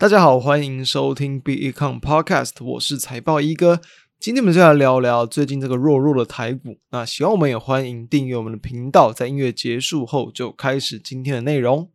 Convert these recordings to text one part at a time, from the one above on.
大家好，欢迎收听 BECOM Podcast，我是财报一哥。今天我们就来聊聊最近这个弱弱的台股。那喜欢我们也欢迎订阅我们的频道。在音乐结束后，就开始今天的内容。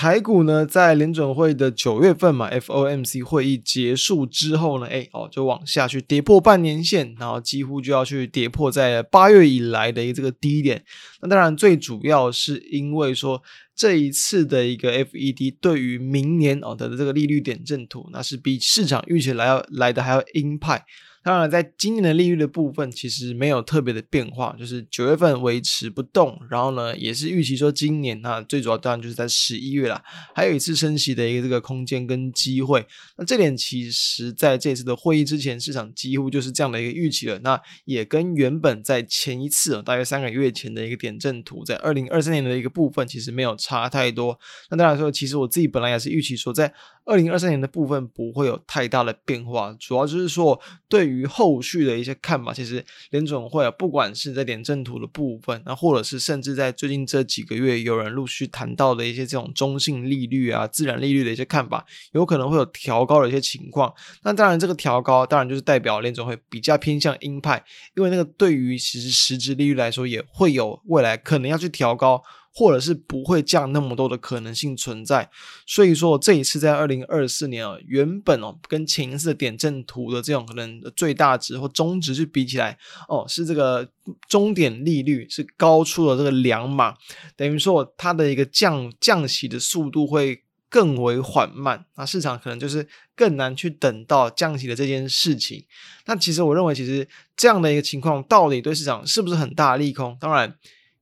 台股呢，在联准会的九月份嘛，FOMC 会议结束之后呢，哎哦，就往下去跌破半年线，然后几乎就要去跌破在八月以来的一个这个低点。那当然，最主要是因为说这一次的一个 FED 对于明年哦的这个利率点阵图，那是比市场预期来要来的还要鹰派。当然，在今年的利率的部分，其实没有特别的变化，就是九月份维持不动。然后呢，也是预期说今年那最主要当然就是在十一月啦，还有一次升息的一个这个空间跟机会。那这点其实在这次的会议之前，市场几乎就是这样的一个预期了。那也跟原本在前一次大约三个月前的一个点阵图，在二零二三年的一个部分，其实没有差差太多。那当然说，其实我自己本来也是预期说，在二零二三年的部分不会有太大的变化，主要就是说对。于后续的一些看法，其实联总会啊，不管是在点阵图的部分，那或者是甚至在最近这几个月，有人陆续谈到的一些这种中性利率啊、自然利率的一些看法，有可能会有调高的一些情况。那当然，这个调高当然就是代表联总会比较偏向鹰派，因为那个对于其实实质利率来说，也会有未来可能要去调高。或者是不会降那么多的可能性存在，所以说这一次在二零二四年啊，原本哦跟前一次的点阵图的这种可能最大值或中值去比起来，哦是这个终点利率是高出了这个两码，等于说它的一个降降息的速度会更为缓慢，那市场可能就是更难去等到降息的这件事情。那其实我认为，其实这样的一个情况到底对市场是不是很大的利空？当然。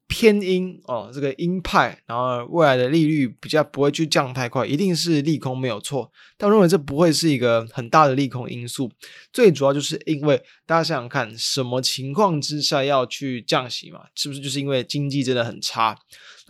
偏鹰哦，这个鹰派，然后未来的利率比较不会去降太快，一定是利空没有错。但我认为这不会是一个很大的利空因素，最主要就是因为大家想想看，什么情况之下要去降息嘛？是不是就是因为经济真的很差？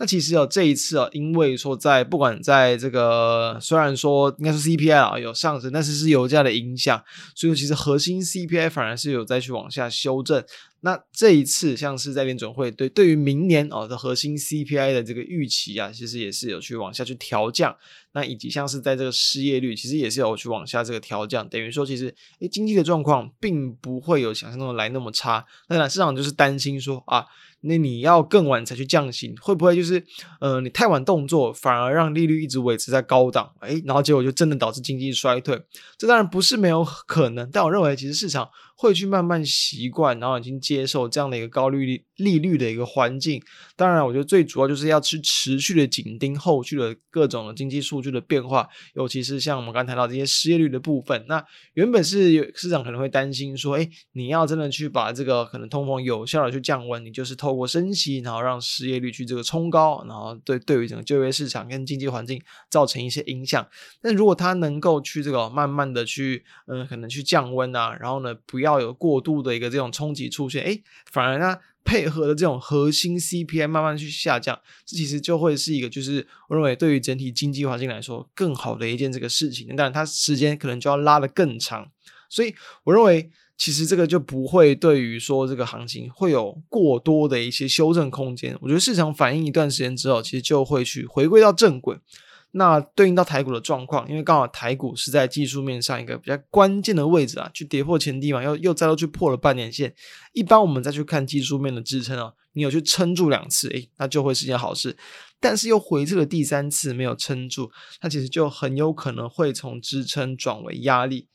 那其实哦这一次啊，因为说在不管在这个虽然说应该说 CPI 啊有上升，但是是油价的影响，所以其实核心 CPI 反而是有再去往下修正。那这一次像是在联准会对对于明年哦的核心 CPI 的这个预期啊，其实也是有去往下去调降。那以及像是在这个失业率，其实也是有去往下这个调降，等于说其实诶经济的状况并不会有想象中的来那么差。那市场就是担心说啊。那你要更晚才去降息，会不会就是呃你太晚动作，反而让利率一直维持在高档，诶，然后结果就真的导致经济衰退？这当然不是没有可能，但我认为其实市场会去慢慢习惯，然后已经接受这样的一个高利率利率的一个环境。当然，我觉得最主要就是要去持续的紧盯后续的各种的经济数据的变化，尤其是像我们刚才谈到这些失业率的部分。那原本是有市场可能会担心说，诶，你要真的去把这个可能通膨有效的去降温，你就是透过升息，然后让失业率去这个冲高，然后对对于整个就业市场跟经济环境造成一些影响。但如果它能够去这个慢慢的去，嗯、可能去降温啊，然后呢，不要有过度的一个这种冲击出现，诶，反而呢配合的这种核心 CPI 慢慢去下降，这其实就会是一个就是我认为对于整体经济环境来说更好的一件这个事情。当然，它时间可能就要拉得更长，所以我认为。其实这个就不会对于说这个行情会有过多的一些修正空间。我觉得市场反应一段时间之后，其实就会去回归到正轨。那对应到台股的状况，因为刚好台股是在技术面上一个比较关键的位置啊，去跌破前低嘛，又又再度去破了半年线。一般我们再去看技术面的支撑啊，你有去撑住两次，诶，那就会是件好事。但是又回撤了第三次没有撑住，那其实就很有可能会从支撑转为压力。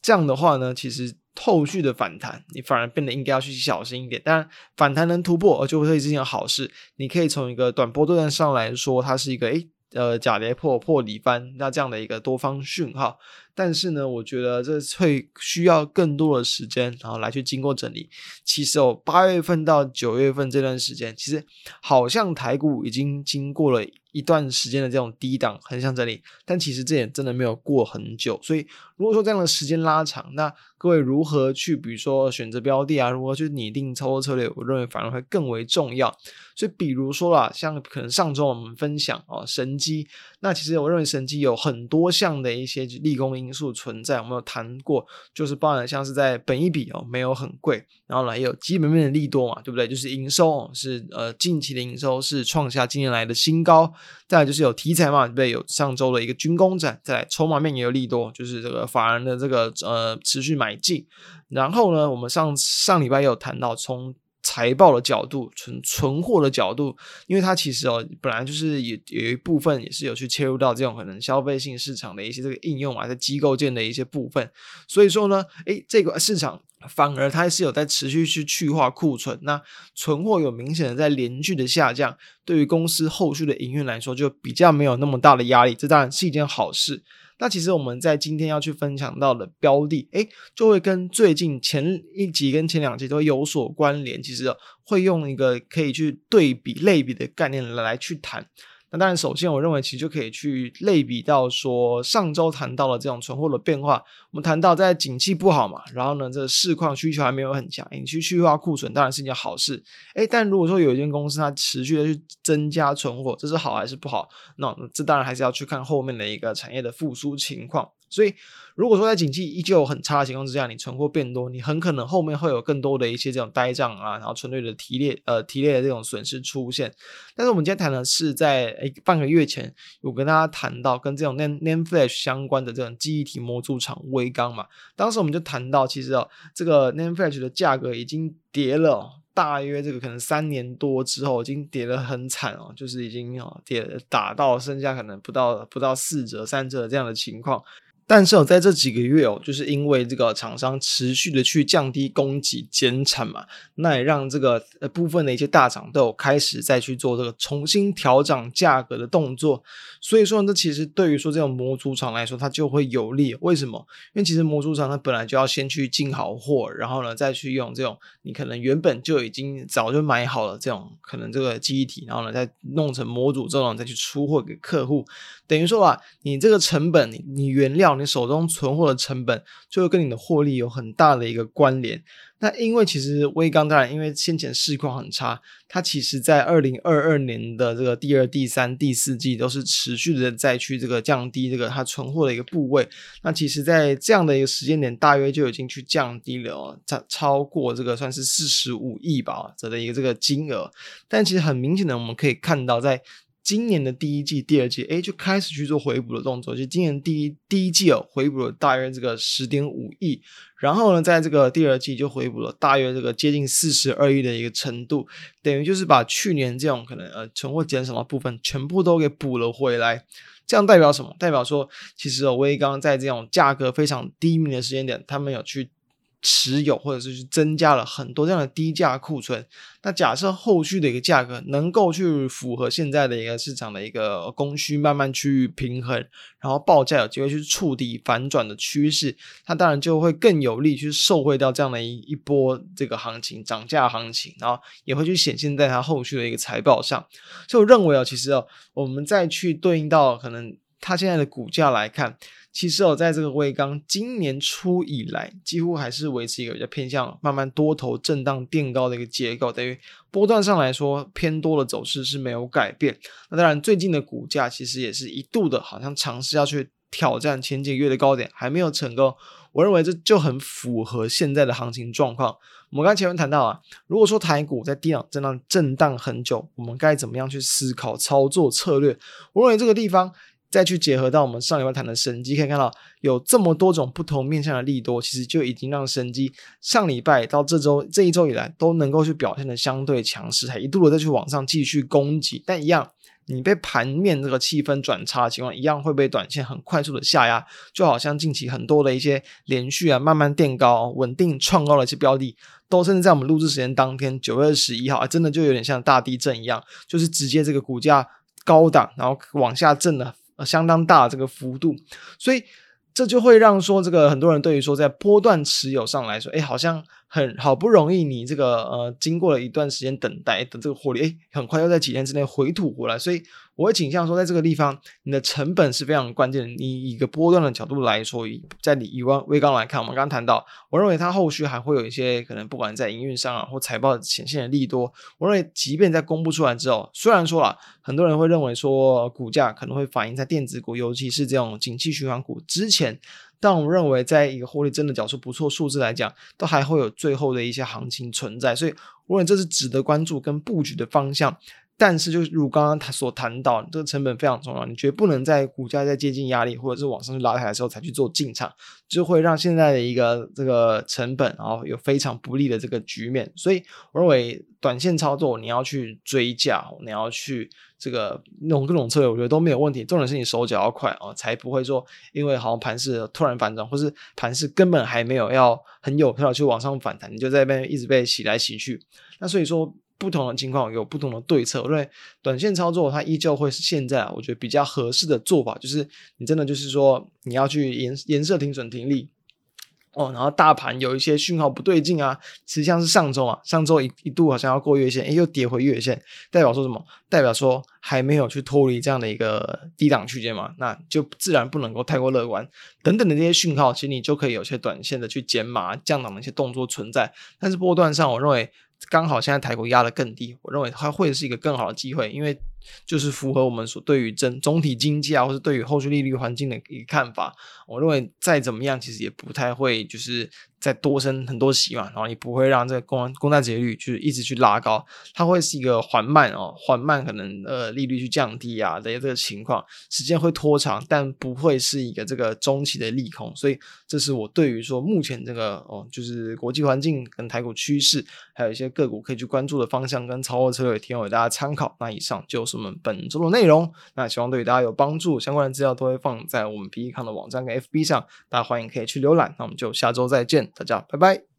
这样的话呢，其实。后续的反弹，你反而变得应该要去小心一点。当然，反弹能突破，而就会是一件好事。你可以从一个短波段上来说，它是一个诶呃假跌破破底翻，那这样的一个多方讯号。但是呢，我觉得这会需要更多的时间，然后来去经过整理。其实哦，八月份到九月份这段时间，其实好像台股已经经过了一段时间的这种低档横向整理，但其实这也真的没有过很久。所以如果说这样的时间拉长，那各位如何去，比如说选择标的啊，如何去拟定操作策略，我认为反而会更为重要。所以比如说啦，像可能上周我们分享哦，神机，那其实我认为神机有很多项的一些利空因素存在，我们有谈过，就是包含像是在本一比哦没有很贵，然后呢也有基本面的利多嘛，对不对？就是营收是呃近期的营收是创下近年来的新高，再来就是有题材嘛，对不对？有上周的一个军工展，再来筹码面也有利多，就是这个法人的这个呃持续买进，然后呢，我们上上礼拜也有谈到从。财报的角度，存存货的角度，因为它其实哦，本来就是有有一部分也是有去切入到这种可能消费性市场的一些这个应用啊，在机构间的一些部分，所以说呢，诶，这个市场反而它是有在持续去去化库存，那存货有明显的在连续的下降，对于公司后续的营运来说，就比较没有那么大的压力，这当然是一件好事。那其实我们在今天要去分享到的标的，诶，就会跟最近前一集跟前两集都有所关联。其实会用一个可以去对比类比的概念来去谈。那当然，首先我认为其实就可以去类比到说，上周谈到了这种存货的变化。我们谈到在景气不好嘛，然后呢，这市况需求还没有很强，你去去化库存当然是一件好事。诶，但如果说有一间公司它持续的去增加存货，这是好还是不好？那这当然还是要去看后面的一个产业的复苏情况。所以，如果说在景气依旧很差的情况之下，你存货变多，你很可能后面会有更多的一些这种呆账啊，然后存类的提列呃提列的这种损失出现。但是我们今天谈的是在诶半个月前，有跟大家谈到跟这种 NAND NAND Flash 相关的这种记忆体模组厂威刚嘛，当时我们就谈到，其实哦这个 NAND Flash 的价格已经跌了大约这个可能三年多之后，已经跌得很惨哦，就是已经哦跌打到剩下可能不到不到四折三折这样的情况。但是哦，在这几个月哦，就是因为这个厂商持续的去降低供给减产嘛，那也让这个呃部分的一些大厂都有开始再去做这个重新调整价格的动作。所以说呢，这其实对于说这种模组厂来说，它就会有利。为什么？因为其实模组厂它本来就要先去进好货，然后呢再去用这种你可能原本就已经早就买好了这种可能这个记忆体，然后呢再弄成模组之后再去出货给客户。等于说啊，你这个成本，你原料。你手中存货的成本就会跟你的获利有很大的一个关联。那因为其实威刚当然因为先前市况很差，它其实在二零二二年的这个第二、第三、第四季都是持续的在去这个降低这个它存货的一个部位。那其实，在这样的一个时间点，大约就已经去降低了，超超过这个算是四十五亿吧这的一个这个金额。但其实很明显的，我们可以看到在。今年的第一季、第二季，哎，就开始去做回补的动作。就今年第一第一季哦，回补了大约这个十点五亿，然后呢，在这个第二季就回补了大约这个接近四十二亿的一个程度，等于就是把去年这种可能呃存货减少的部分全部都给补了回来。这样代表什么？代表说，其实哦，威刚在这种价格非常低迷的时间点，他们有去。持有或者是去增加了很多这样的低价库存，那假设后续的一个价格能够去符合现在的一个市场的一个供需慢慢去平衡，然后报价有机会去触底反转的趋势，它当然就会更有利去受惠到这样的一一波这个行情涨价行情，然后也会去显现在它后续的一个财报上。所以我认为啊，其实哦，我们再去对应到可能它现在的股价来看。其实哦，在这个威刚今年初以来，几乎还是维持一个比较偏向慢慢多头震荡垫高的一个结构，等于波段上来说偏多的走势是没有改变。那当然，最近的股价其实也是一度的，好像尝试要去挑战前几个月的高点，还没有成功。我认为这就很符合现在的行情状况。我们刚前面谈到啊，如果说台股在低档震荡震荡很久，我们该怎么样去思考操作策略？我认为这个地方。再去结合到我们上礼拜谈的生机，可以看到有这么多种不同面向的利多，其实就已经让生机上礼拜到这周这一周以来都能够去表现的相对强势，还一度的再去往上继续攻击。但一样，你被盘面这个气氛转差的情况，一样会被短线很快速的下压。就好像近期很多的一些连续啊慢慢垫高、稳定创高的一些标的，都甚至在我们录制时间当天九月二十一号，啊，真的就有点像大地震一样，就是直接这个股价高档，然后往下震了呃。相当大这个幅度，所以这就会让说这个很多人对于说在波段持有上来说，哎，好像很好不容易你这个呃经过了一段时间等待的这个获利，哎，很快又在几天之内回吐回来，所以。我会倾向说，在这个地方，你的成本是非常关键的。你以一个波段的角度来说，在你以威刚来看，我们刚刚谈到，我认为它后续还会有一些可能，不管在营运上啊，或财报显现的利多。我认为，即便在公布出来之后，虽然说啊，很多人会认为说股价可能会反映在电子股，尤其是这种景气循环股之前。但我们认为，在一个获利真的缴出不错数字来讲，都还会有最后的一些行情存在，所以我认为这是值得关注跟布局的方向。但是，就如刚刚他所谈到，这个成本非常重要，你绝不能在股价在接近压力或者是往上去拉抬的时候才去做进场，就会让现在的一个这个成本，然后有非常不利的这个局面。所以，我认为短线操作你要去追价，你要去这个弄各种策略，我觉得都没有问题。重点是你手脚要快啊，才不会说因为好像盘势突然反转，或是盘势根本还没有要很有效去往上反弹，你就在那边一直被洗来洗去。那所以说。不同的情况有不同的对策，我认为短线操作它依旧会是现在我觉得比较合适的做法，就是你真的就是说你要去严严设停损停利哦，然后大盘有一些讯号不对劲啊，实际上是上周啊，上周一一度好像要过月线，诶又跌回月线，代表说什么？代表说还没有去脱离这样的一个低档区间嘛，那就自然不能够太过乐观。等等的这些讯号，其实你就可以有些短线的去减码降档的一些动作存在，但是波段上我认为。刚好现在台股压得更低，我认为它会是一个更好的机会，因为就是符合我们所对于整总体经济啊，或是对于后续利率环境的一个看法。我认为再怎么样，其实也不太会就是。再多升很多息嘛，然后也不会让这个公公债殖利率就是一直去拉高，它会是一个缓慢哦，缓慢可能呃利率去降低啊的这个情况，时间会拖长，但不会是一个这个中期的利空，所以这是我对于说目前这个哦就是国际环境跟台股趋势，还有一些个股可以去关注的方向跟操作策略，提供给大家参考。那以上就是我们本周的内容，那希望对大家有帮助，相关的资料都会放在我们 PE 康的网站跟 FB 上，大家欢迎可以去浏览。那我们就下周再见。大家拜拜。